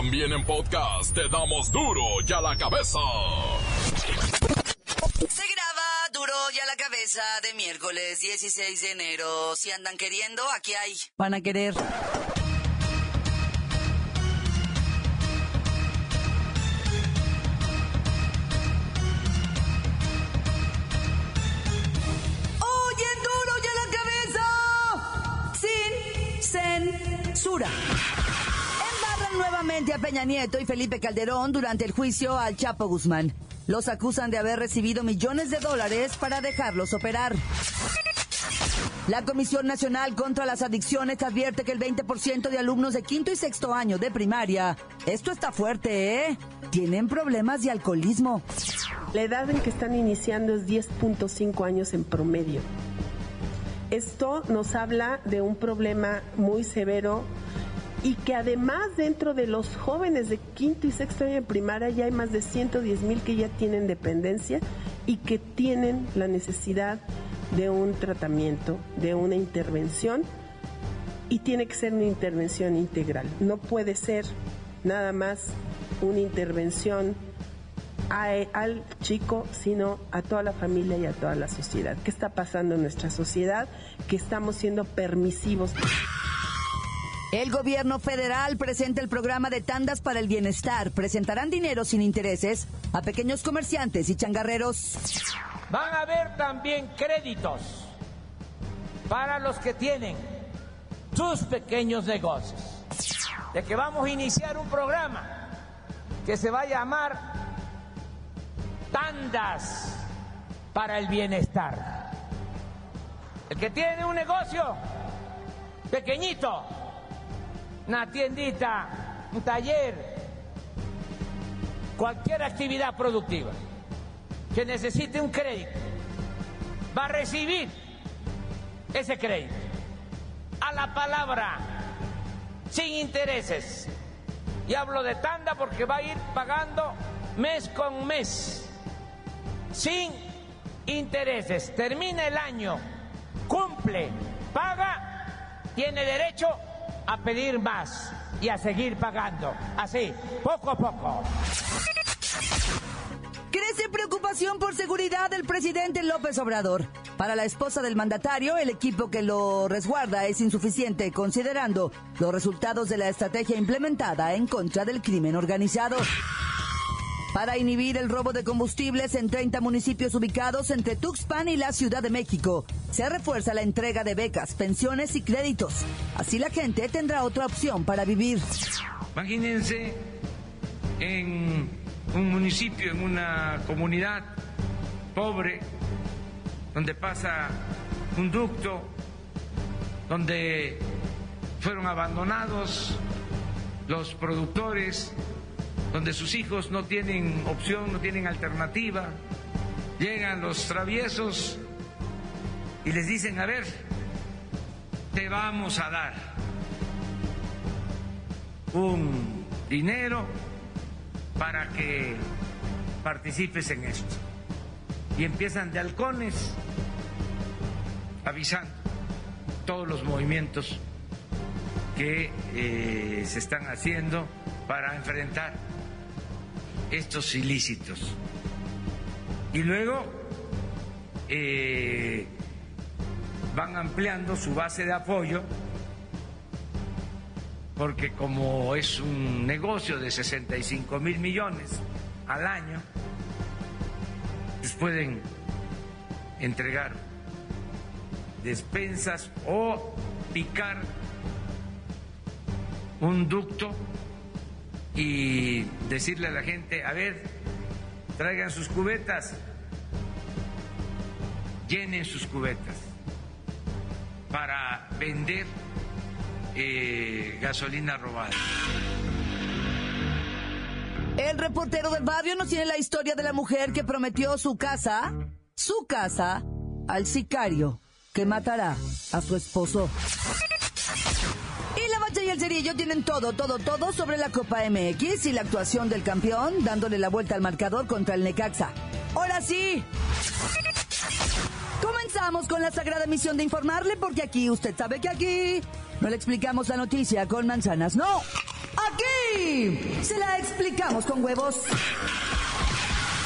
También en podcast te damos duro y a la cabeza. Se graba duro y a la cabeza de miércoles 16 de enero. Si andan queriendo, aquí hay. Van a querer. A Peña Nieto y Felipe Calderón durante el juicio al Chapo Guzmán. Los acusan de haber recibido millones de dólares para dejarlos operar. La Comisión Nacional contra las Adicciones advierte que el 20% de alumnos de quinto y sexto año de primaria, esto está fuerte, ¿eh? Tienen problemas de alcoholismo. La edad en que están iniciando es 10.5 años en promedio. Esto nos habla de un problema muy severo y que además dentro de los jóvenes de quinto y sexto año de primaria ya hay más de 110 mil que ya tienen dependencia y que tienen la necesidad de un tratamiento, de una intervención y tiene que ser una intervención integral. No puede ser nada más una intervención al chico, sino a toda la familia y a toda la sociedad. ¿Qué está pasando en nuestra sociedad? Que estamos siendo permisivos. El gobierno federal presenta el programa de tandas para el bienestar. Presentarán dinero sin intereses a pequeños comerciantes y changarreros. Van a haber también créditos para los que tienen sus pequeños negocios. De que vamos a iniciar un programa que se va a llamar Tandas para el Bienestar. El que tiene un negocio pequeñito, una tiendita, un taller, cualquier actividad productiva que necesite un crédito va a recibir ese crédito a la palabra sin intereses. Y hablo de tanda porque va a ir pagando mes con mes sin intereses. Termina el año, cumple, paga, tiene derecho a pedir más y a seguir pagando. Así, poco a poco. Crece preocupación por seguridad del presidente López Obrador. Para la esposa del mandatario, el equipo que lo resguarda es insuficiente, considerando los resultados de la estrategia implementada en contra del crimen organizado. Para inhibir el robo de combustibles en 30 municipios ubicados entre Tuxpan y la Ciudad de México, se refuerza la entrega de becas, pensiones y créditos. Así la gente tendrá otra opción para vivir. Imagínense en un municipio, en una comunidad pobre, donde pasa un ducto, donde fueron abandonados los productores, donde sus hijos no tienen opción, no tienen alternativa. Llegan los traviesos y les dicen, a ver, te vamos a dar un dinero para que participes en esto. Y empiezan de halcones avisando todos los movimientos que eh, se están haciendo para enfrentar estos ilícitos. Y luego eh, van ampliando su base de apoyo porque como es un negocio de 65 mil millones al año, pues pueden entregar despensas o picar un ducto y decirle a la gente, a ver, traigan sus cubetas, llenen sus cubetas para vender eh, gasolina robada. El reportero del barrio nos tiene la historia de la mujer que prometió su casa, su casa, al sicario que matará a su esposo. Y la bacha y el cerillo tienen todo, todo, todo sobre la Copa MX y la actuación del campeón dándole la vuelta al marcador contra el Necaxa. Ahora sí. Comenzamos con la sagrada misión de informarle porque aquí, usted sabe que aquí no le explicamos la noticia con manzanas, no. Aquí! Se la explicamos con huevos.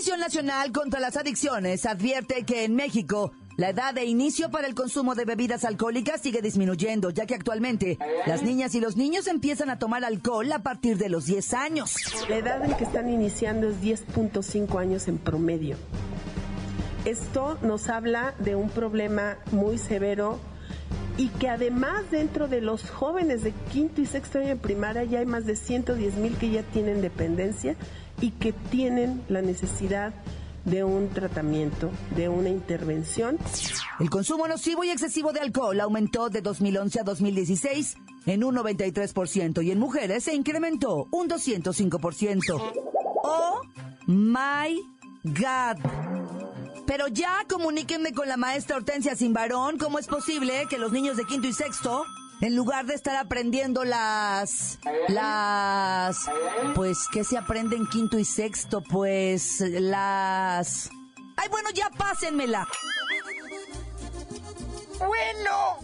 Comisión Nacional contra las Adicciones advierte que en México la edad de inicio para el consumo de bebidas alcohólicas sigue disminuyendo, ya que actualmente las niñas y los niños empiezan a tomar alcohol a partir de los 10 años. La edad en que están iniciando es 10.5 años en promedio. Esto nos habla de un problema muy severo y que además dentro de los jóvenes de quinto y sexto año de primaria ya hay más de 110 mil que ya tienen dependencia y que tienen la necesidad de un tratamiento, de una intervención. El consumo nocivo y excesivo de alcohol aumentó de 2011 a 2016 en un 93% y en mujeres se incrementó un 205%. Oh my God. Pero ya comuníquenme con la maestra Hortensia Simbarón cómo es posible que los niños de quinto y sexto en lugar de estar aprendiendo las las pues qué se aprende en quinto y sexto pues las ay bueno ya pásenmela Bueno,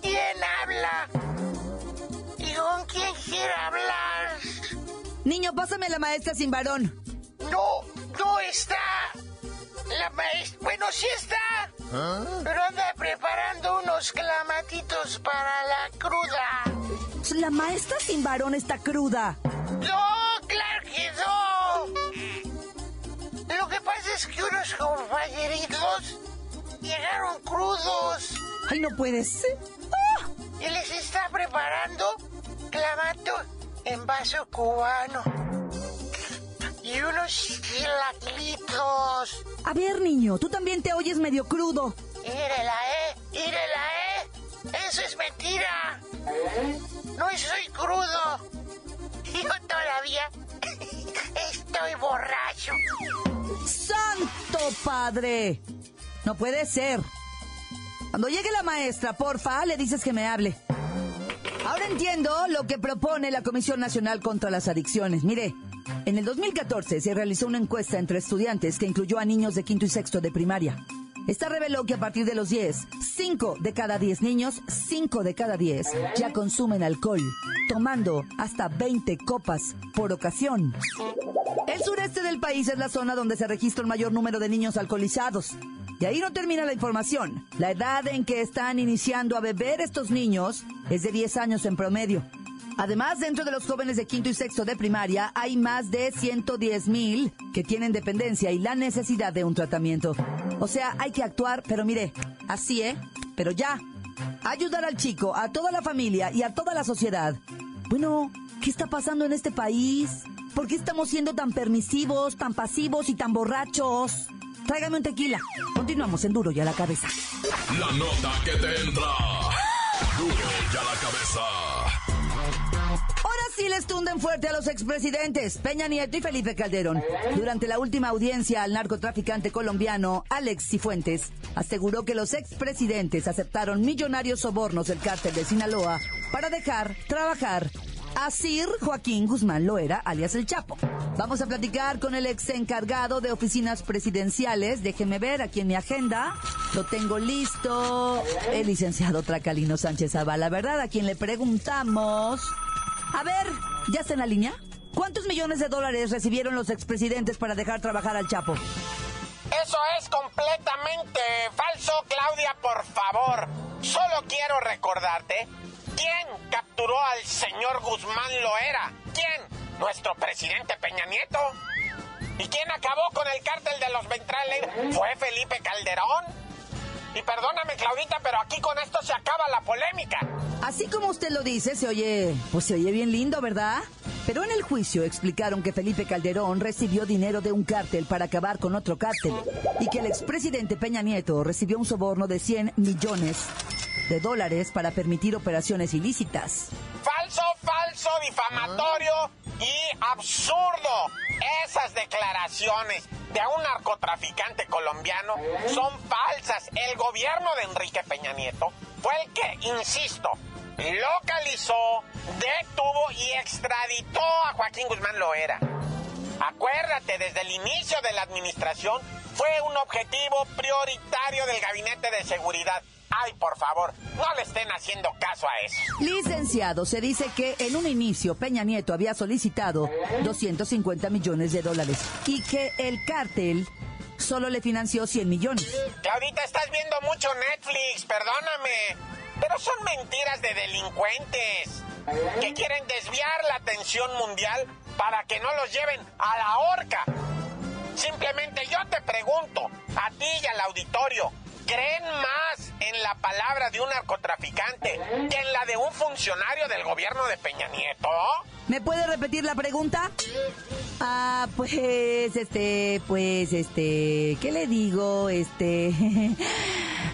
¿quién habla? ¿Y con quién quiere hablar? niño pásame la maestra sin varón No, no está. La maestra, bueno, sí está. Pero anda preparando unos clamatitos para la cruda. la maestra sin varón está cruda No, claro que no. Lo que pasa es que unos compañeritos llegaron crudos ay no puede ser y les está preparando clamato en vaso cubano. Y unos chilaquilitos. a ver niño tú también te oyes medio crudo Írela, ¿eh? Írela, ¿eh? Eso es mentira. No soy crudo. Yo todavía estoy borracho. santo padre no puede ser cuando llegue la maestra porfa le dices que me hable Ahora entiendo lo que propone la Comisión Nacional contra las Adicciones. Mire, en el 2014 se realizó una encuesta entre estudiantes que incluyó a niños de quinto y sexto de primaria. Esta reveló que a partir de los 10, 5 de cada 10 niños, 5 de cada 10 ya consumen alcohol, tomando hasta 20 copas por ocasión. El sureste del país es la zona donde se registra el mayor número de niños alcoholizados. Y ahí no termina la información. La edad en que están iniciando a beber estos niños es de 10 años en promedio. Además, dentro de los jóvenes de quinto y sexto de primaria hay más de 110 mil que tienen dependencia y la necesidad de un tratamiento. O sea, hay que actuar, pero mire, así, ¿eh? Pero ya. Ayudar al chico, a toda la familia y a toda la sociedad. Bueno, ¿qué está pasando en este país? ¿Por qué estamos siendo tan permisivos, tan pasivos y tan borrachos? Tráigame un tequila. Continuamos en Duro y a la cabeza. La nota que te entra. Duro y a la cabeza. Sí les tunden fuerte a los expresidentes Peña Nieto y Felipe Calderón. Durante la última audiencia al narcotraficante colombiano Alex Cifuentes, aseguró que los expresidentes aceptaron millonarios sobornos del cártel de Sinaloa para dejar trabajar a Sir Joaquín Guzmán Loera, alias El Chapo. Vamos a platicar con el ex encargado de oficinas presidenciales. Déjeme ver aquí en mi agenda. Lo tengo listo. El licenciado Tracalino Sánchez Zavala, ¿verdad? A quien le preguntamos. A ver, ¿ya está en la línea? ¿Cuántos millones de dólares recibieron los expresidentes para dejar trabajar al Chapo? Eso es completamente falso, Claudia, por favor. Solo quiero recordarte quién capturó al señor Guzmán Loera. ¿Quién? Nuestro presidente Peña Nieto. ¿Y quién acabó con el cártel de los ventrales? Fue Felipe Calderón. Y perdóname, Claudita, pero aquí con esto se acaba la polémica. Así como usted lo dice, se oye, pues se oye bien lindo, ¿verdad? Pero en el juicio explicaron que Felipe Calderón recibió dinero de un cártel para acabar con otro cártel y que el expresidente Peña Nieto recibió un soborno de 100 millones de dólares para permitir operaciones ilícitas. Falso, falso, difamatorio y absurdo. Esas declaraciones de un narcotraficante colombiano son falsas. El gobierno de Enrique Peña Nieto fue el que, insisto, localizó, detuvo y extraditó a Joaquín Guzmán Loera. Acuérdate, desde el inicio de la administración fue un objetivo prioritario del Gabinete de Seguridad. Ay, por favor, no le estén haciendo caso a eso. Licenciado, se dice que en un inicio Peña Nieto había solicitado 250 millones de dólares y que el cártel solo le financió 100 millones. Claudita, estás viendo mucho Netflix, perdóname. Pero son mentiras de delincuentes que quieren desviar la atención mundial para que no los lleven a la horca. Simplemente yo te pregunto, a ti y al auditorio, ¿creen más en la palabra de un narcotraficante que en la de un funcionario del gobierno de Peña Nieto? ¿Me puede repetir la pregunta? Ah, pues, este, pues, este, ¿qué le digo? Este,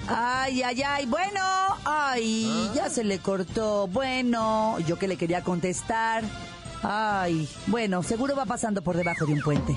ay, ay, ay, bueno, ay, ya se le cortó, bueno, yo que le quería contestar, ay, bueno, seguro va pasando por debajo de un puente.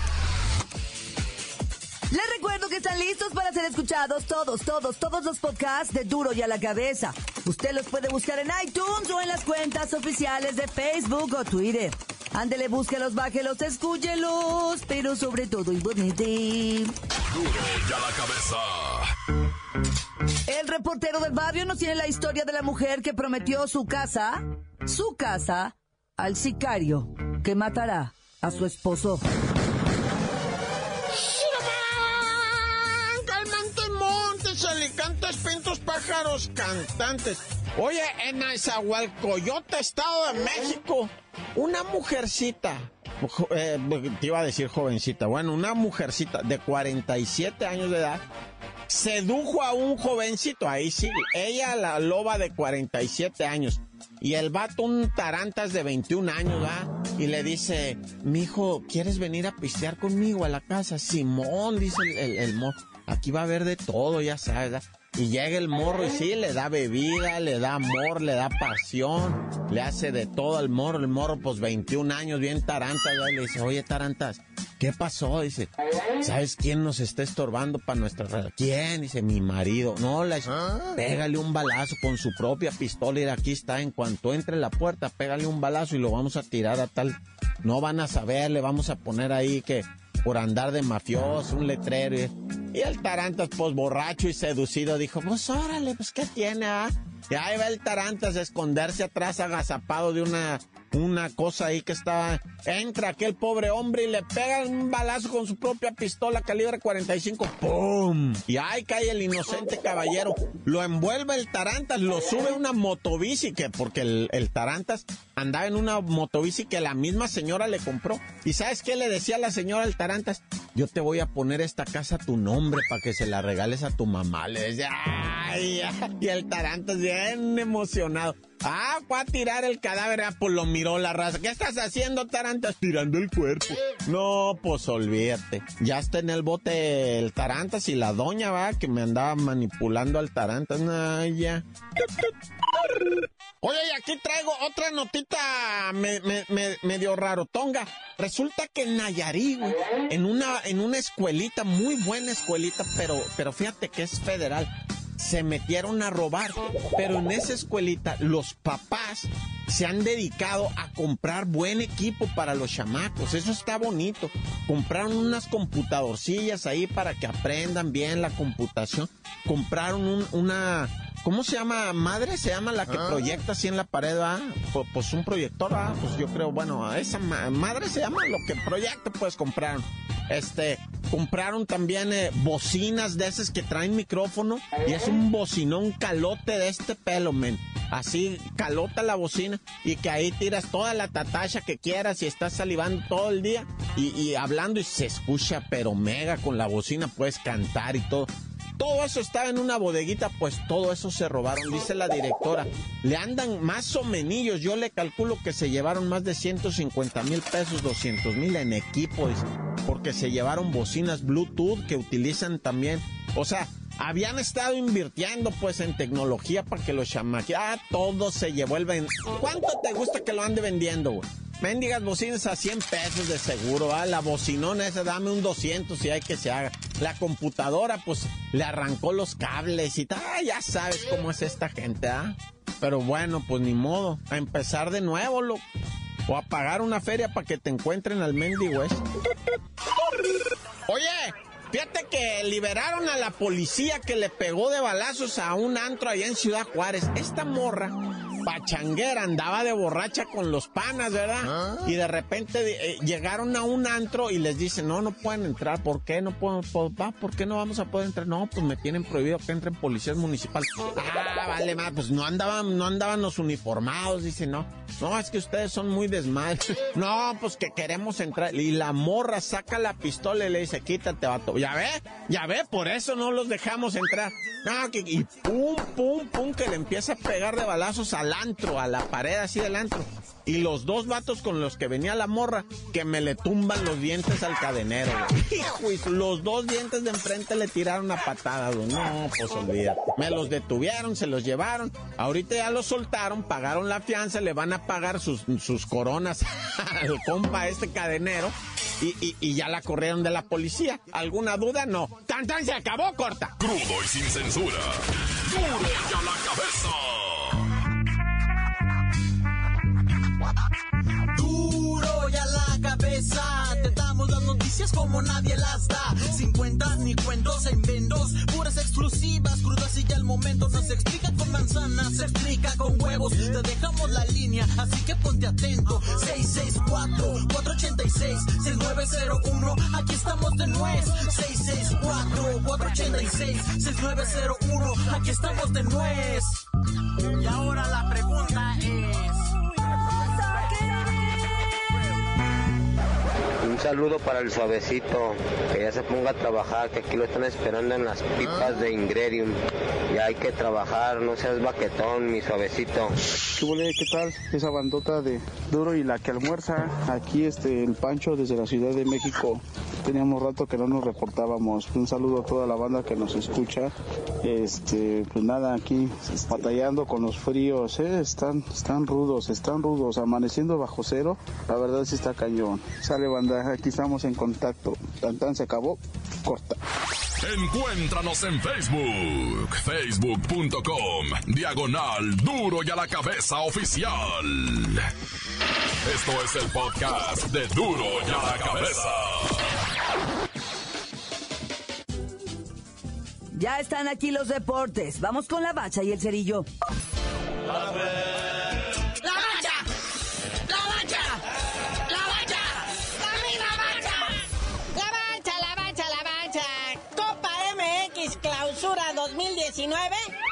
Les recuerdo que están listos para ser escuchados todos, todos, todos los podcasts de Duro y a la Cabeza. Usted los puede buscar en iTunes o en las cuentas oficiales de Facebook o Twitter. Ándele, búsquelos, bájelos, escúchelos, pero sobre todo imponente. Duro y a la cabeza. El reportero del barrio nos tiene la historia de la mujer que prometió su casa, su casa, al sicario que matará a su esposo. 200 pájaros cantantes. Oye, en Aizahualcoyote, Estado de México, una mujercita, eh, te iba a decir jovencita, bueno, una mujercita de 47 años de edad, sedujo a un jovencito, ahí sí, ella la loba de 47 años, y el vato un tarantas de 21 años, ¿verdad? Y le dice, mijo, ¿quieres venir a pistear conmigo a la casa? Simón, dice el, el, el mo, aquí va a haber de todo, ya sabes, ¿verdad? Y llega el morro y sí, le da bebida, le da amor, le da pasión, le hace de todo al morro. El morro, pues 21 años, bien tarantas, ¿verdad? Y le dice, oye, tarantas, ¿qué pasó? Dice, ¿sabes quién nos está estorbando para nuestra relación? ¿Quién? Dice, mi marido. No, la pégale un balazo con su propia pistola y aquí está. En cuanto entre la puerta, pégale un balazo y lo vamos a tirar a tal. No van a saber, le vamos a poner ahí que por andar de mafioso, un letrero. Y, y el Tarantas, pues borracho y seducido, dijo, pues órale, pues ¿qué tiene, ah? Y ahí va el Tarantas a esconderse atrás agazapado de una, una cosa ahí que estaba... Entra aquel pobre hombre y le pega un balazo con su propia pistola calibre 45. ¡Pum! Y ahí cae el inocente caballero. Lo envuelve el Tarantas, lo sube una motobici, que porque el, el Tarantas andaba en una motobici que la misma señora le compró. ¿Y sabes qué le decía la señora al Tarantas? Yo te voy a poner esta casa a tu nombre para que se la regales a tu mamá. Le decía, ¡ay! ay", Y el Tarantas bien emocionado. Ah, fue a tirar el cadáver, ah, pues lo miró la raza. ¿Qué estás haciendo, Tarantas? Tirando el cuerpo. No, pues olvídate. Ya está en el bote el Tarantas y la doña, va, que me andaba manipulando al Tarantas. Ay, ya. Oye, y aquí traigo otra notita me- me- me- medio raro, tonga. Resulta que en Nayarit, güey, en una, en una escuelita, muy buena escuelita, pero, pero fíjate que es federal, se metieron a robar. Pero en esa escuelita, los papás se han dedicado a comprar buen equipo para los chamacos. Eso está bonito. Compraron unas computadorcillas ahí para que aprendan bien la computación. Compraron un- una, ¿cómo se llama? Madre se llama la que proyecta así en la pared, ¿va? Pu- Pues un proyector, ¿va? Pues yo creo, bueno, esa ma- madre se llama lo que proyecta, pues compraron. Este, compraron también eh, bocinas de esas que traen micrófono y es un bocinón calote de este pelo, men. Así calota la bocina y que ahí tiras toda la tatacha que quieras y estás salivando todo el día y, y hablando y se escucha pero mega con la bocina, puedes cantar y todo. Todo eso estaba en una bodeguita, pues todo eso se robaron, dice la directora. Le andan más o menos, yo le calculo que se llevaron más de 150 mil pesos, 200 mil en equipo, porque se llevaron bocinas Bluetooth que utilizan también, o sea, habían estado invirtiendo pues en tecnología para que los chamaques, ah, todo se llevó el. ¿Cuánto te gusta que lo ande vendiendo, güey? Mendigas bocinas a 100 pesos de seguro, ¿ah? La bocinona esa, dame un 200 si hay que se haga. La computadora, pues, le arrancó los cables y tal. Ya sabes cómo es esta gente, ¿ah? Pero bueno, pues ni modo. A empezar de nuevo, lo O a pagar una feria para que te encuentren al mendigo ese. Oye, Fíjate que liberaron a la policía que le pegó de balazos a un antro allá en Ciudad Juárez. Esta morra pachanguera, andaba de borracha con los panas, ¿verdad? ¿Ah? Y de repente eh, llegaron a un antro y les dicen, no, no pueden entrar, ¿por qué? No puedo, ¿por qué no vamos a poder entrar? No, pues me tienen prohibido que entren policías municipales. Ah, vale, más, pues no andaban, no andaban los uniformados, dice, no. No, es que ustedes son muy desmadres. No, pues que queremos entrar. Y la morra saca la pistola y le dice, quítate, vato. Ya ve, ya ve, por eso no los dejamos entrar. No, que, y pum, pum, pum, que le empieza a pegar de balazos al antro, a la pared así del antro. Y los dos vatos con los que venía la morra, que me le tumban los dientes al cadenero, Hijo, los dos dientes de enfrente le tiraron una patada, No, pues olvídate. Me los detuvieron, se los llevaron. Ahorita ya los soltaron, pagaron la fianza, le van a pagar sus, sus coronas al compa este cadenero. Y, y, ya la corrieron de la policía. ¿Alguna duda? No. ¡Tan, tan! Se acabó, corta. Crudo y sin censura. ¡Duro y a la cabeza! Noticias como nadie las da. Sin cuentas ni cuentos en vendos. Puras exclusivas, crudas y ya el momento. No se explica con manzanas, se explica con huevos. Te dejamos la línea, así que ponte atento. 664-486-6901. Aquí estamos de nuez. 664-486-6901. Aquí estamos de nuez. Y ahora la pregunta saludo para el suavecito, que ya se ponga a trabajar, que aquí lo están esperando en las pipas de Ingredium. Ya hay que trabajar, no seas baquetón, mi suavecito. ¿Qué, ¿Qué tal? Esa bandota de duro y la que almuerza. Aquí este el Pancho desde la Ciudad de México. Teníamos rato que no nos reportábamos. Un saludo a toda la banda que nos escucha. Este, pues nada, aquí batallando con los fríos, ¿eh? están, están rudos, están rudos, amaneciendo bajo cero. La verdad sí está cañón. Sale banda, aquí estamos en contacto. Tan se acabó, corta. Encuéntranos en Facebook, facebook.com, diagonal duro y a la cabeza oficial. Esto es el podcast de duro y a la cabeza. Ya están aquí los deportes. Vamos con la bacha y el cerillo.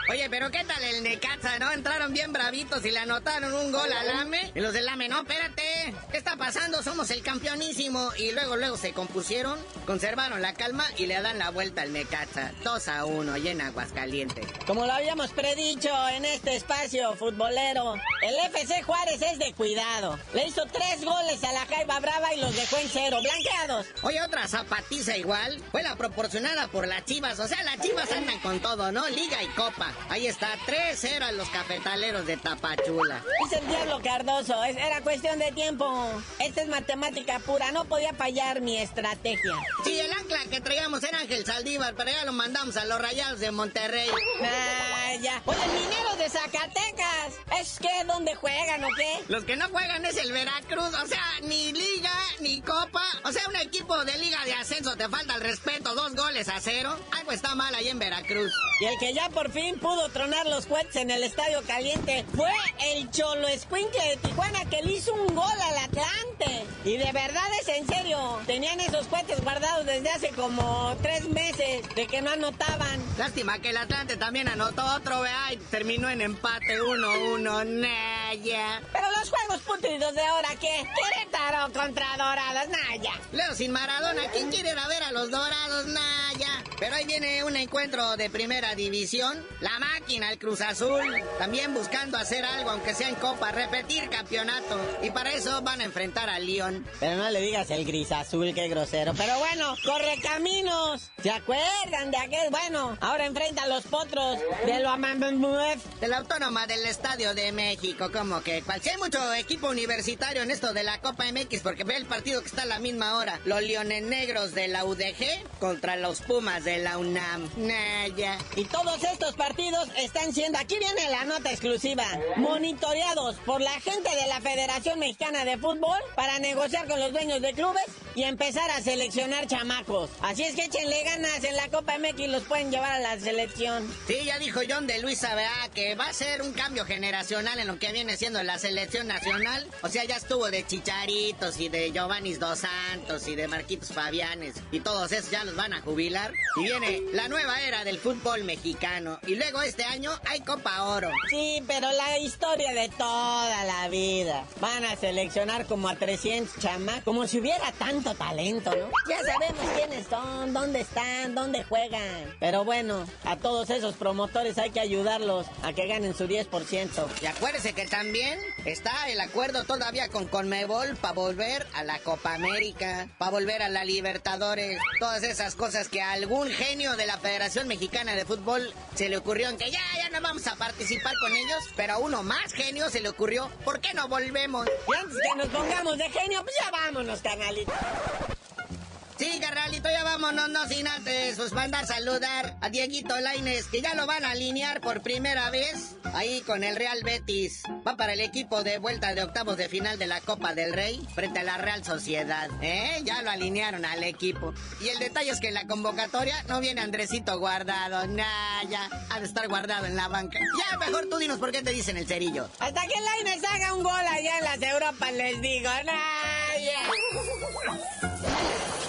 Oye, pero ¿qué tal el Necaxa, no? Entraron bien bravitos y le anotaron un gol al AME. Y los del AME, no, espérate. ¿Qué está pasando? Somos el campeonísimo. Y luego, luego se compusieron, conservaron la calma y le dan la vuelta al Necaxa. 2 a 1, llena Aguascaliente. Como lo habíamos predicho en este espacio futbolero, el FC Juárez es de cuidado. Le hizo tres goles a la Jaiba Brava y los dejó en cero, blanqueados. Oye, otra zapatiza igual. Fue la proporcionada por las chivas. O sea, las chivas andan con todo, ¿no? Liga y copa. Ahí está, 3-0 a los cafetaleros de Tapachula. Dice el diablo Cardoso, era cuestión de tiempo. Esta es matemática pura, no podía fallar mi estrategia. Sí, el ancla que traíamos era Ángel Saldívar, pero ya lo mandamos a los rayados de Monterrey. Ah, ya. Oye, el minero de Zacatecas, ¿es que dónde juegan o qué? Los que no juegan es el Veracruz, o sea, ni liga, ni copa. O sea, un equipo de liga de ascenso te falta el respeto, dos goles a cero. Algo está mal ahí en Veracruz. Y el que ya por fin pudo tronar los cohetes en el Estadio Caliente fue el Cholo Escuincle de Tijuana que le hizo un gol al Atlante. Y de verdad es en serio, tenían esos cohetes guardados desde hace como tres meses de que no anotaban. Lástima que el Atlante también anotó otro, vea, y terminó en empate 1-1. Naya. Pero los juegos putridos de ahora, ¿qué? Querétaro contra Dorados, Naya. Leo sin Maradona, ¿quién quiere ir a ver a los Dorados, Naya? Pero ahí viene un encuentro de primera división. La máquina, el Cruz Azul, también buscando hacer algo, aunque sea en Copa, repetir campeonato. Y para eso van a enfrentar al León. Pero no le digas el gris azul, qué grosero. Pero bueno, corre caminos. ¿Se acuerdan de aquel? Bueno, ahora enfrenta a los potros de lo de la Autónoma del Estadio de México. Como que cual si hay mucho equipo universitario en esto de la Copa MX, porque ve el partido que está a la misma hora. Los Leones Negros de la UDG contra los Pumas de la UNAM. Naya. Y todos estos partidos están siendo, aquí viene la nota exclusiva, monitoreados por la gente de la Federación Mexicana de Fútbol para negociar con los dueños de clubes y empezar a seleccionar chamacos. Así es que échenle ganas en la Copa MX y los pueden llevar a la selección. Sí, ya dijo John de Luis Abea que va a ser un cambio generacional en lo que viene siendo la selección nacional. O sea, ya estuvo de Chicharitos y de Giovanni Dos Santos y de Marquitos Fabianes y todos esos ya los van a jubilar. Y viene la nueva era del fútbol mexicano. Y luego este año hay Copa Oro. Sí, pero la historia de toda la vida. Van a seleccionar como a 300 chamacos, como si hubiera tanto talento, ¿no? Ya sabemos quiénes son, dónde están, dónde juegan. Pero bueno, a todos esos promotores hay que ayudarlos a que ganen su 10%. Y acuérdese que también está el acuerdo todavía con Conmebol para volver a la Copa América, para volver a la Libertadores, todas esas cosas que a algún genio de la Federación Mexicana de Fútbol se le ocurrió en que ya, ya no vamos a participar con ellos, pero a uno más genio se le ocurrió, ¿por qué no volvemos? Y antes que nos pongamos de genio, pues ya vámonos, canalito. Carnalito, ya vámonos, no sin antes pues mandar saludar a Dieguito Laines, que ya lo van a alinear por primera vez ahí con el Real Betis. Va para el equipo de vuelta de octavos de final de la Copa del Rey frente a la Real Sociedad. ¿Eh? Ya lo alinearon al equipo. Y el detalle es que en la convocatoria no viene Andresito guardado. Nah, ya ha de estar guardado en la banca. Ya, mejor tú dinos por qué te dicen el cerillo. Hasta que Laines haga un gol allá en las Europas, les digo. Nah, ¡La